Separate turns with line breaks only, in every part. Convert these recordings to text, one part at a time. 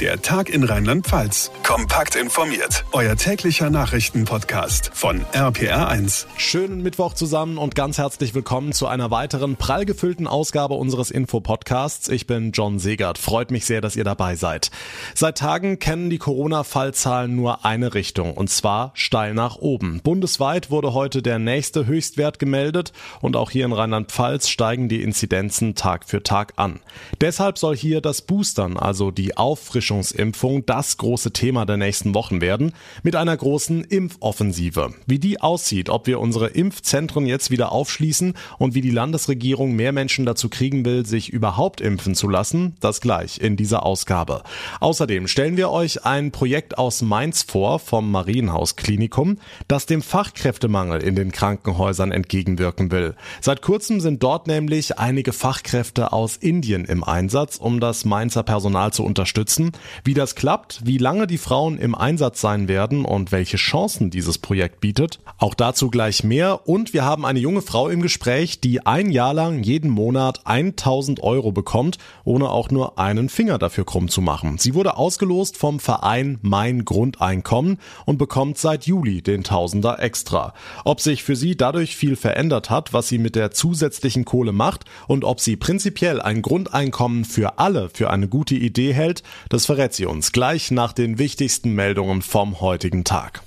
Der Tag in Rheinland-Pfalz. Kompakt informiert. Euer täglicher Nachrichtenpodcast von RPR1.
Schönen Mittwoch zusammen und ganz herzlich willkommen zu einer weiteren prall gefüllten Ausgabe unseres Info-Podcasts. Ich bin John Segert. Freut mich sehr, dass ihr dabei seid. Seit Tagen kennen die Corona-Fallzahlen nur eine Richtung und zwar steil nach oben. Bundesweit wurde heute der nächste Höchstwert gemeldet und auch hier in Rheinland-Pfalz steigen die Inzidenzen Tag für Tag an. Deshalb soll hier das Boostern, also die Auffrischung Auffrischungsimpfung das große Thema der nächsten Wochen werden, mit einer großen Impfoffensive. Wie die aussieht, ob wir unsere Impfzentren jetzt wieder aufschließen und wie die Landesregierung mehr Menschen dazu kriegen will, sich überhaupt impfen zu lassen, das gleich in dieser Ausgabe. Außerdem stellen wir euch ein Projekt aus Mainz vor vom Marienhaus Klinikum, das dem Fachkräftemangel in den Krankenhäusern entgegenwirken will. Seit kurzem sind dort nämlich einige Fachkräfte aus Indien im Einsatz, um das Mainzer Personal zu unterstützen. Wie das klappt, wie lange die Frauen im Einsatz sein werden und welche Chancen dieses Projekt bietet, auch dazu gleich mehr. Und wir haben eine junge Frau im Gespräch, die ein Jahr lang jeden Monat 1000 Euro bekommt, ohne auch nur einen Finger dafür krumm zu machen. Sie wurde ausgelost vom Verein Mein Grundeinkommen und bekommt seit Juli den Tausender extra. Ob sich für sie dadurch viel verändert hat, was sie mit der zusätzlichen Kohle macht und ob sie prinzipiell ein Grundeinkommen für alle für eine gute Idee hält, das verrät sie uns gleich nach den wichtigsten Meldungen vom heutigen Tag.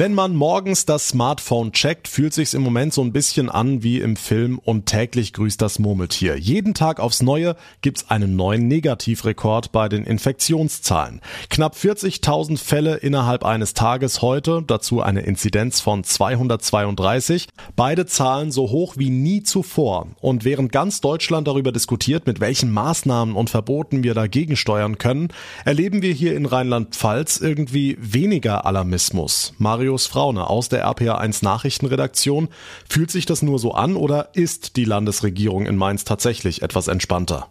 Wenn man morgens das Smartphone checkt, fühlt sich's im Moment so ein bisschen an wie im Film und täglich grüßt das Murmeltier. Jeden Tag aufs Neue gibt's einen neuen Negativrekord bei den Infektionszahlen. Knapp 40.000 Fälle innerhalb eines Tages heute, dazu eine Inzidenz von 232. Beide Zahlen so hoch wie nie zuvor. Und während ganz Deutschland darüber diskutiert, mit welchen Maßnahmen und Verboten wir dagegen steuern können, erleben wir hier in Rheinland-Pfalz irgendwie weniger Alarmismus. Mario Marius Fraune aus der RPA1 Nachrichtenredaktion. Fühlt sich das nur so an oder ist die Landesregierung in Mainz tatsächlich etwas entspannter?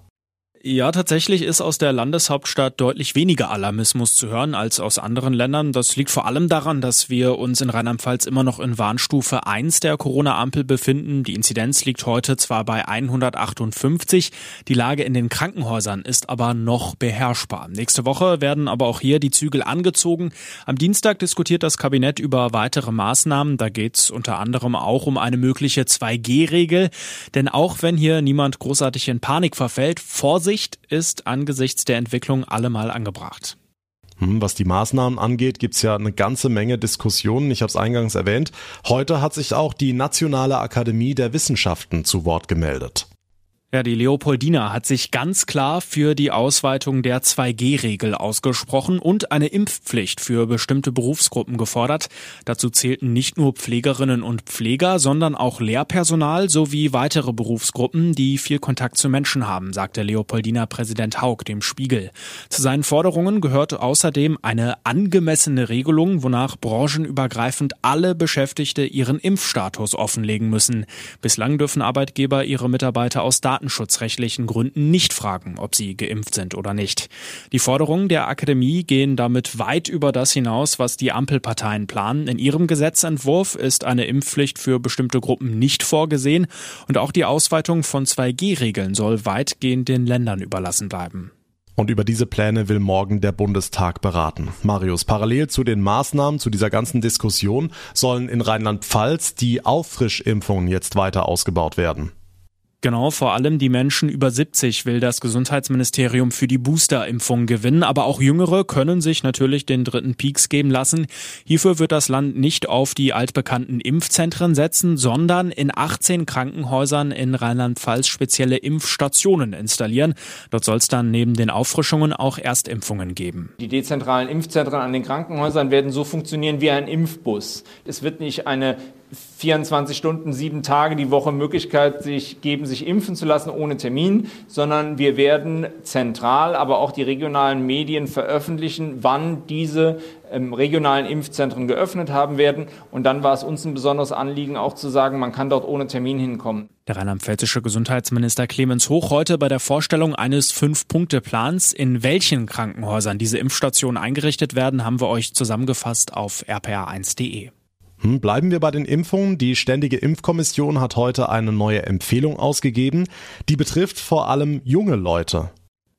Ja, tatsächlich ist aus der Landeshauptstadt deutlich weniger Alarmismus zu hören als aus anderen Ländern. Das liegt vor allem daran, dass wir uns in Rheinland-Pfalz immer noch in Warnstufe 1 der Corona-Ampel befinden. Die Inzidenz liegt heute zwar bei 158, die Lage in den Krankenhäusern ist aber noch beherrschbar. Nächste Woche werden aber auch hier die Zügel angezogen. Am Dienstag diskutiert das Kabinett über weitere Maßnahmen. Da geht es unter anderem auch um eine mögliche 2G-Regel. Denn auch wenn hier niemand großartig in Panik verfällt, Vorsicht Vorsicht ist angesichts der Entwicklung allemal angebracht.
Hm, was die Maßnahmen angeht, gibt's ja eine ganze Menge Diskussionen. Ich habe es eingangs erwähnt. Heute hat sich auch die Nationale Akademie der Wissenschaften zu Wort gemeldet.
Ja, die Leopoldina hat sich ganz klar für die Ausweitung der 2G-Regel ausgesprochen und eine Impfpflicht für bestimmte Berufsgruppen gefordert. Dazu zählten nicht nur Pflegerinnen und Pfleger, sondern auch Lehrpersonal sowie weitere Berufsgruppen, die viel Kontakt zu Menschen haben, sagte Leopoldina Präsident Haug dem Spiegel. Zu seinen Forderungen gehört außerdem eine angemessene Regelung, wonach branchenübergreifend alle Beschäftigte ihren Impfstatus offenlegen müssen. Bislang dürfen Arbeitgeber ihre Mitarbeiter aus Daten datenschutzrechtlichen Gründen nicht fragen, ob sie geimpft sind oder nicht. Die Forderungen der Akademie gehen damit weit über das hinaus, was die Ampelparteien planen. In ihrem Gesetzentwurf ist eine Impfpflicht für bestimmte Gruppen nicht vorgesehen und auch die Ausweitung von 2G-Regeln soll weitgehend den Ländern überlassen bleiben.
Und über diese Pläne will morgen der Bundestag beraten. Marius, parallel zu den Maßnahmen, zu dieser ganzen Diskussion, sollen in Rheinland-Pfalz die Auffrischimpfungen jetzt weiter ausgebaut werden.
Genau, vor allem die Menschen über 70 will das Gesundheitsministerium für die Boosterimpfung gewinnen, aber auch Jüngere können sich natürlich den dritten Peaks geben lassen. Hierfür wird das Land nicht auf die altbekannten Impfzentren setzen, sondern in 18 Krankenhäusern in Rheinland-Pfalz spezielle Impfstationen installieren. Dort soll es dann neben den Auffrischungen auch Erstimpfungen geben.
Die dezentralen Impfzentren an den Krankenhäusern werden so funktionieren wie ein Impfbus. Es wird nicht eine 24 Stunden, sieben Tage die Woche Möglichkeit sich geben, sich impfen zu lassen ohne Termin, sondern wir werden zentral, aber auch die regionalen Medien veröffentlichen, wann diese ähm, regionalen Impfzentren geöffnet haben werden. Und dann war es uns ein besonderes Anliegen, auch zu sagen, man kann dort ohne Termin hinkommen.
Der rheinland-pfälzische Gesundheitsminister Clemens Hoch heute bei der Vorstellung eines Fünf-Punkte-Plans. In welchen Krankenhäusern diese Impfstationen eingerichtet werden, haben wir euch zusammengefasst auf rpa1.de.
Hm, bleiben wir bei den Impfungen. Die Ständige Impfkommission hat heute eine neue Empfehlung ausgegeben. Die betrifft vor allem junge Leute.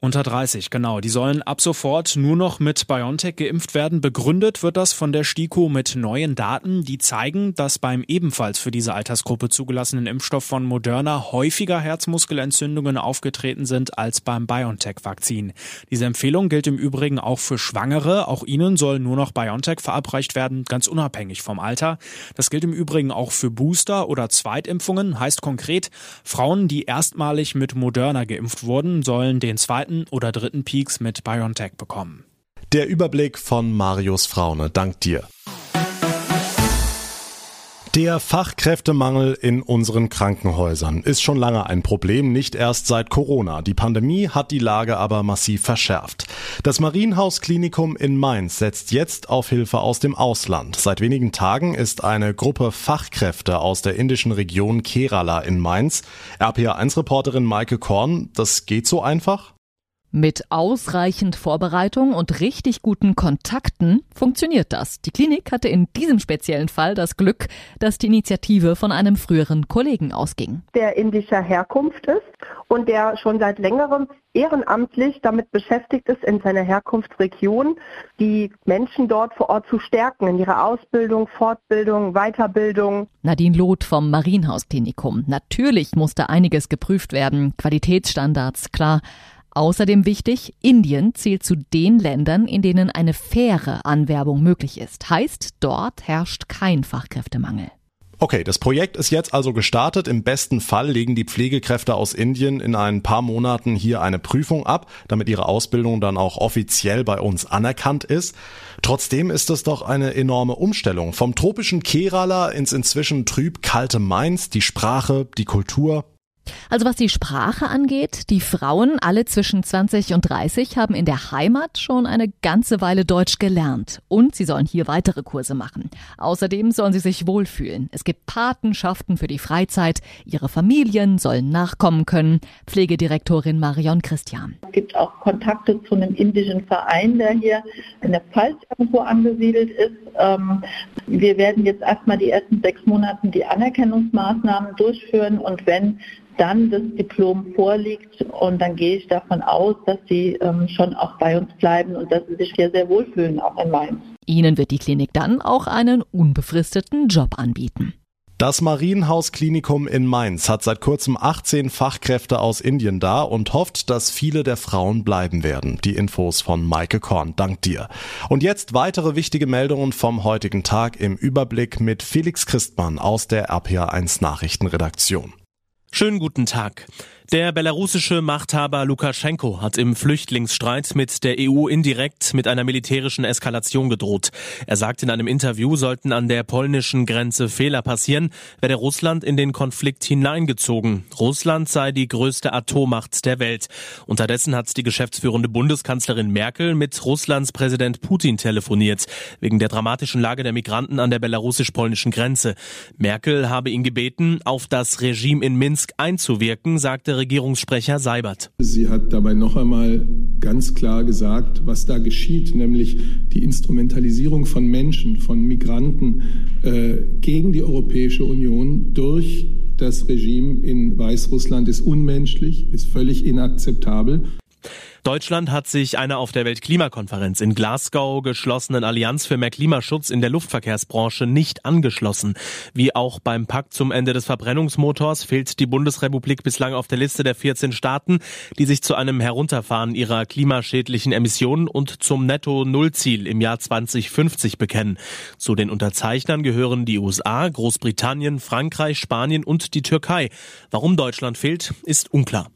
Unter 30, genau. Die sollen ab sofort nur noch mit BioNTech geimpft werden. Begründet wird das von der STIKO mit neuen Daten, die zeigen, dass beim ebenfalls für diese Altersgruppe zugelassenen Impfstoff von Moderna häufiger Herzmuskelentzündungen aufgetreten sind als beim BioNTech-Vakzin. Diese Empfehlung gilt im Übrigen auch für Schwangere. Auch ihnen soll nur noch BioNTech verabreicht werden, ganz unabhängig vom Alter. Das gilt im Übrigen auch für Booster- oder Zweitimpfungen. Heißt konkret, Frauen, die erstmalig mit Moderna geimpft wurden, sollen den zweiten zweiten oder dritten Peaks mit BioNTech bekommen.
Der Überblick von Marius Fraune. Dank dir. Der Fachkräftemangel in unseren Krankenhäusern ist schon lange ein Problem, nicht erst seit Corona. Die Pandemie hat die Lage aber massiv verschärft. Das Marienhaus-Klinikum in Mainz setzt jetzt auf Hilfe aus dem Ausland. Seit wenigen Tagen ist eine Gruppe Fachkräfte aus der indischen Region Kerala in Mainz. RPA1-Reporterin Maike Korn, das geht so einfach?
Mit ausreichend Vorbereitung und richtig guten Kontakten funktioniert das. Die Klinik hatte in diesem speziellen Fall das Glück, dass die Initiative von einem früheren Kollegen ausging.
Der indischer Herkunft ist und der schon seit längerem ehrenamtlich damit beschäftigt ist, in seiner Herkunftsregion die Menschen dort vor Ort zu stärken, in ihrer Ausbildung, Fortbildung, Weiterbildung.
Nadine Loth vom Marienhausklinikum. Natürlich musste einiges geprüft werden, Qualitätsstandards, klar. Außerdem wichtig, Indien zählt zu den Ländern, in denen eine faire Anwerbung möglich ist. Heißt, dort herrscht kein Fachkräftemangel.
Okay, das Projekt ist jetzt also gestartet. Im besten Fall legen die Pflegekräfte aus Indien in ein paar Monaten hier eine Prüfung ab, damit ihre Ausbildung dann auch offiziell bei uns anerkannt ist. Trotzdem ist es doch eine enorme Umstellung. Vom tropischen Kerala ins inzwischen trüb kalte Mainz, die Sprache, die Kultur.
Also was die Sprache angeht, die Frauen, alle zwischen 20 und 30, haben in der Heimat schon eine ganze Weile Deutsch gelernt. Und sie sollen hier weitere Kurse machen. Außerdem sollen sie sich wohlfühlen. Es gibt Patenschaften für die Freizeit. Ihre Familien sollen nachkommen können. Pflegedirektorin Marion Christian.
Es gibt auch Kontakte zu einem indischen Verein, der hier in der Pfalz irgendwo angesiedelt ist. Ähm, wir werden jetzt erstmal die ersten sechs Monate die Anerkennungsmaßnahmen durchführen und wenn dann das Diplom vorliegt und dann gehe ich davon aus, dass sie ähm, schon auch bei uns bleiben und dass sie sich hier sehr wohlfühlen, auch in Mainz.
Ihnen wird die Klinik dann auch einen unbefristeten Job anbieten.
Das Marienhaus-Klinikum in Mainz hat seit kurzem 18 Fachkräfte aus Indien da und hofft, dass viele der Frauen bleiben werden. Die Infos von Maike Korn. Dank dir. Und jetzt weitere wichtige Meldungen vom heutigen Tag im Überblick mit Felix Christmann aus der RPA1 Nachrichtenredaktion.
Schönen guten Tag. Der belarussische Machthaber Lukaschenko hat im Flüchtlingsstreit mit der EU indirekt mit einer militärischen Eskalation gedroht. Er sagt in einem Interview, sollten an der polnischen Grenze Fehler passieren, werde Russland in den Konflikt hineingezogen. Russland sei die größte Atommacht der Welt. Unterdessen hat die geschäftsführende Bundeskanzlerin Merkel mit Russlands Präsident Putin telefoniert, wegen der dramatischen Lage der Migranten an der belarussisch-polnischen Grenze. Merkel habe ihn gebeten, auf das Regime in Minsk einzuwirken, sagte Regierungssprecher Seibert.
Sie hat dabei noch einmal ganz klar gesagt, was da geschieht, nämlich die Instrumentalisierung von Menschen, von Migranten äh, gegen die Europäische Union durch das Regime in Weißrussland ist unmenschlich, ist völlig inakzeptabel.
Deutschland hat sich einer auf der Weltklimakonferenz in Glasgow geschlossenen Allianz für mehr Klimaschutz in der Luftverkehrsbranche nicht angeschlossen. Wie auch beim Pakt zum Ende des Verbrennungsmotors fehlt die Bundesrepublik bislang auf der Liste der 14 Staaten, die sich zu einem Herunterfahren ihrer klimaschädlichen Emissionen und zum Netto-Null-Ziel im Jahr 2050 bekennen. Zu den Unterzeichnern gehören die USA, Großbritannien, Frankreich, Spanien und die Türkei. Warum Deutschland fehlt, ist unklar.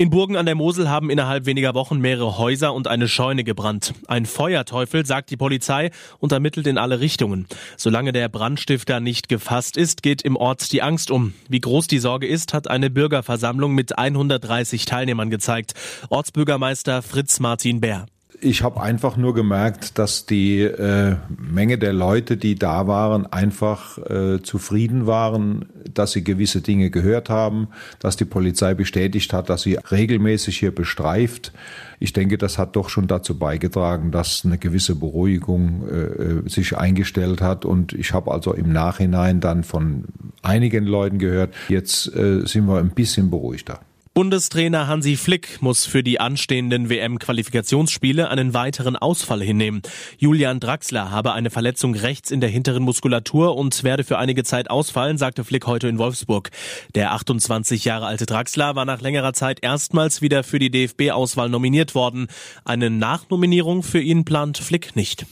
In Burgen an der Mosel haben innerhalb weniger Wochen mehrere Häuser und eine Scheune gebrannt. Ein Feuerteufel, sagt die Polizei, und ermittelt in alle Richtungen. Solange der Brandstifter nicht gefasst ist, geht im Ort die Angst um. Wie groß die Sorge ist, hat eine Bürgerversammlung mit 130 Teilnehmern gezeigt. Ortsbürgermeister Fritz Martin Bär
ich habe einfach nur gemerkt, dass die äh, Menge der Leute, die da waren, einfach äh, zufrieden waren, dass sie gewisse Dinge gehört haben, dass die Polizei bestätigt hat, dass sie regelmäßig hier bestreift. Ich denke, das hat doch schon dazu beigetragen, dass eine gewisse Beruhigung äh, äh sich eingestellt hat. Und ich habe also im Nachhinein dann von einigen Leuten gehört, jetzt äh, sind wir ein bisschen beruhigter.
Bundestrainer Hansi Flick muss für die anstehenden WM-Qualifikationsspiele einen weiteren Ausfall hinnehmen. Julian Draxler habe eine Verletzung rechts in der hinteren Muskulatur und werde für einige Zeit ausfallen, sagte Flick heute in Wolfsburg. Der 28 Jahre alte Draxler war nach längerer Zeit erstmals wieder für die DFB-Auswahl nominiert worden. Eine Nachnominierung für ihn plant Flick nicht.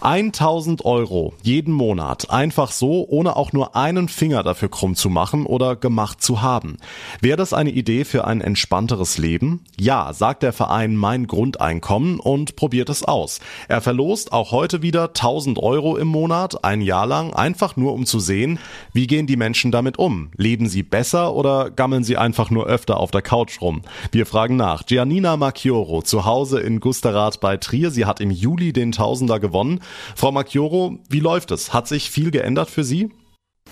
1000 Euro jeden Monat, einfach so, ohne auch nur einen Finger dafür krumm zu machen oder gemacht zu haben. Wäre das eine Idee für ein entspannteres Leben? Ja, sagt der Verein Mein Grundeinkommen und probiert es aus. Er verlost auch heute wieder 1000 Euro im Monat, ein Jahr lang, einfach nur um zu sehen, wie gehen die Menschen damit um? Leben sie besser oder gammeln sie einfach nur öfter auf der Couch rum? Wir fragen nach. Giannina Macchioro, zu Hause in Gusterath bei Trier. Sie hat im Juli den Tausender gewonnen. Frau Macchioro, wie läuft es? Hat sich viel geändert für Sie?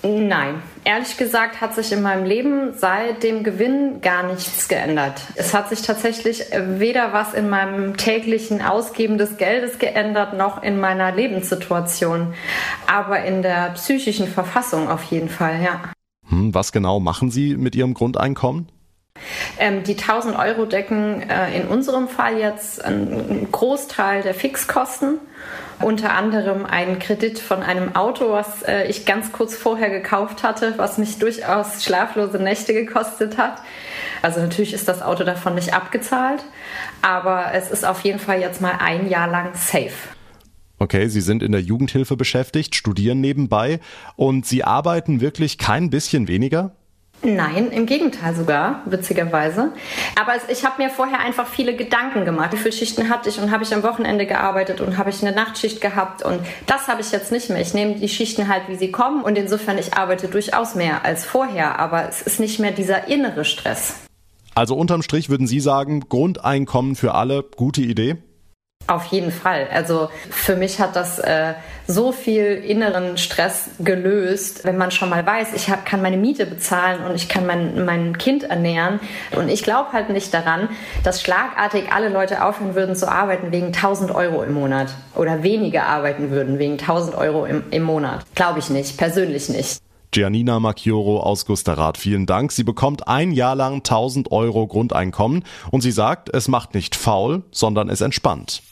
Nein, ehrlich gesagt hat sich in meinem Leben seit dem Gewinn gar nichts geändert. Es hat sich tatsächlich weder was in meinem täglichen Ausgeben des Geldes geändert, noch in meiner Lebenssituation. Aber in der psychischen Verfassung auf jeden Fall, ja.
Hm, was genau machen Sie mit Ihrem Grundeinkommen?
Ähm, die 1000 Euro decken äh, in unserem Fall jetzt einen Großteil der Fixkosten unter anderem einen Kredit von einem Auto, was äh, ich ganz kurz vorher gekauft hatte, was mich durchaus schlaflose Nächte gekostet hat. Also natürlich ist das Auto davon nicht abgezahlt, aber es ist auf jeden Fall jetzt mal ein Jahr lang safe.
Okay, Sie sind in der Jugendhilfe beschäftigt, studieren nebenbei und Sie arbeiten wirklich kein bisschen weniger?
Nein, im Gegenteil sogar, witzigerweise. Aber ich habe mir vorher einfach viele Gedanken gemacht. Wie viele Schichten hatte ich und habe ich am Wochenende gearbeitet und habe ich eine Nachtschicht gehabt und das habe ich jetzt nicht mehr. Ich nehme die Schichten halt, wie sie kommen und insofern ich arbeite durchaus mehr als vorher, aber es ist nicht mehr dieser innere Stress.
Also unterm Strich würden Sie sagen, Grundeinkommen für alle, gute Idee?
Auf jeden Fall. Also für mich hat das äh, so viel inneren Stress gelöst, wenn man schon mal weiß, ich hab, kann meine Miete bezahlen und ich kann mein, mein Kind ernähren. Und ich glaube halt nicht daran, dass schlagartig alle Leute aufhören würden zu arbeiten wegen 1000 Euro im Monat oder weniger arbeiten würden wegen 1000 Euro im, im Monat. Glaube ich nicht, persönlich nicht.
Giannina Macchioro aus Gusterath, vielen Dank. Sie bekommt ein Jahr lang 1000 Euro Grundeinkommen und sie sagt, es macht nicht faul, sondern es entspannt.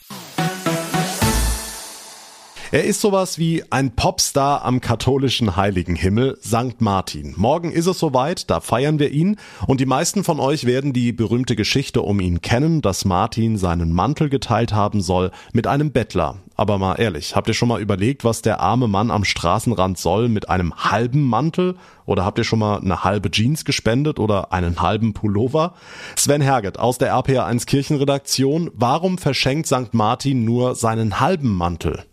Er ist sowas wie ein Popstar am katholischen Heiligenhimmel, St. Martin. Morgen ist es soweit, da feiern wir ihn und die meisten von euch werden die berühmte Geschichte um ihn kennen, dass Martin seinen Mantel geteilt haben soll mit einem Bettler. Aber mal ehrlich, habt ihr schon mal überlegt, was der arme Mann am Straßenrand soll mit einem halben Mantel? Oder habt ihr schon mal eine halbe Jeans gespendet oder einen halben Pullover? Sven Herget aus der RPA1 Kirchenredaktion. Warum verschenkt St. Martin nur seinen halben Mantel?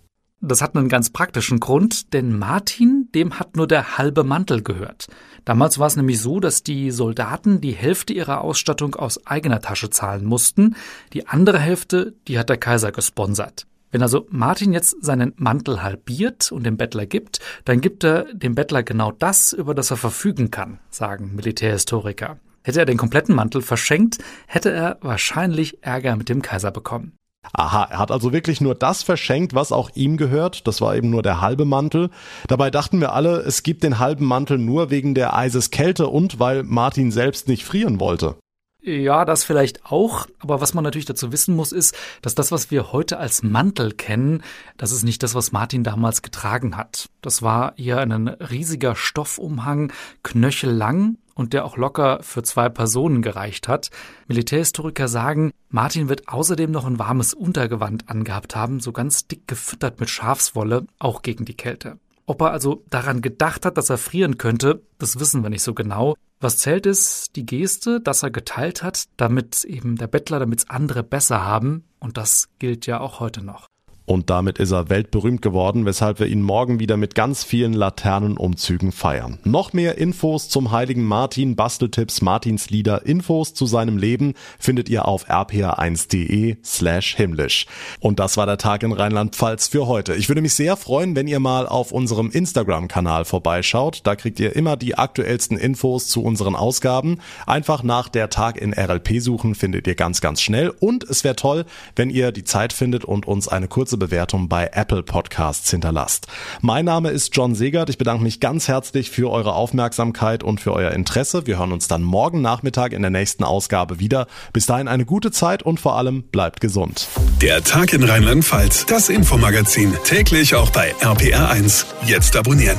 Das hat einen ganz praktischen Grund, denn Martin, dem hat nur der halbe Mantel gehört. Damals war es nämlich so, dass die Soldaten die Hälfte ihrer Ausstattung aus eigener Tasche zahlen mussten, die andere Hälfte, die hat der Kaiser gesponsert. Wenn also Martin jetzt seinen Mantel halbiert und dem Bettler gibt, dann gibt er dem Bettler genau das, über das er verfügen kann, sagen Militärhistoriker. Hätte er den kompletten Mantel verschenkt, hätte er wahrscheinlich Ärger mit dem Kaiser bekommen.
Aha, er hat also wirklich nur das verschenkt, was auch ihm gehört. Das war eben nur der halbe Mantel. Dabei dachten wir alle, es gibt den halben Mantel nur wegen der Eiseskälte und weil Martin selbst nicht frieren wollte.
Ja, das vielleicht auch. Aber was man natürlich dazu wissen muss, ist, dass das, was wir heute als Mantel kennen, das ist nicht das, was Martin damals getragen hat. Das war eher ein riesiger Stoffumhang, knöchellang und der auch locker für zwei Personen gereicht hat. Militärhistoriker sagen, Martin wird außerdem noch ein warmes Untergewand angehabt haben, so ganz dick gefüttert mit Schafswolle, auch gegen die Kälte. Ob er also daran gedacht hat, dass er frieren könnte, das wissen wir nicht so genau. Was zählt ist die Geste, dass er geteilt hat, damit eben der Bettler, damit andere besser haben. Und das gilt ja auch heute noch.
Und damit ist er weltberühmt geworden, weshalb wir ihn morgen wieder mit ganz vielen Laternenumzügen feiern. Noch mehr Infos zum heiligen Martin, Basteltipps, Martins Lieder, Infos zu seinem Leben findet ihr auf rpa1.de slash himmlisch. Und das war der Tag in Rheinland-Pfalz für heute. Ich würde mich sehr freuen, wenn ihr mal auf unserem Instagram-Kanal vorbeischaut. Da kriegt ihr immer die aktuellsten Infos zu unseren Ausgaben. Einfach nach der Tag in RLP suchen findet ihr ganz, ganz schnell. Und es wäre toll, wenn ihr die Zeit findet und uns eine kurze kurze Bewertung bei Apple Podcasts hinterlasst. Mein Name ist John Segert. Ich bedanke mich ganz herzlich für eure Aufmerksamkeit und für euer Interesse. Wir hören uns dann morgen Nachmittag in der nächsten Ausgabe wieder. Bis dahin eine gute Zeit und vor allem bleibt gesund.
Der Tag in Rheinland-Pfalz, das Infomagazin, täglich auch bei RPR1. Jetzt abonnieren.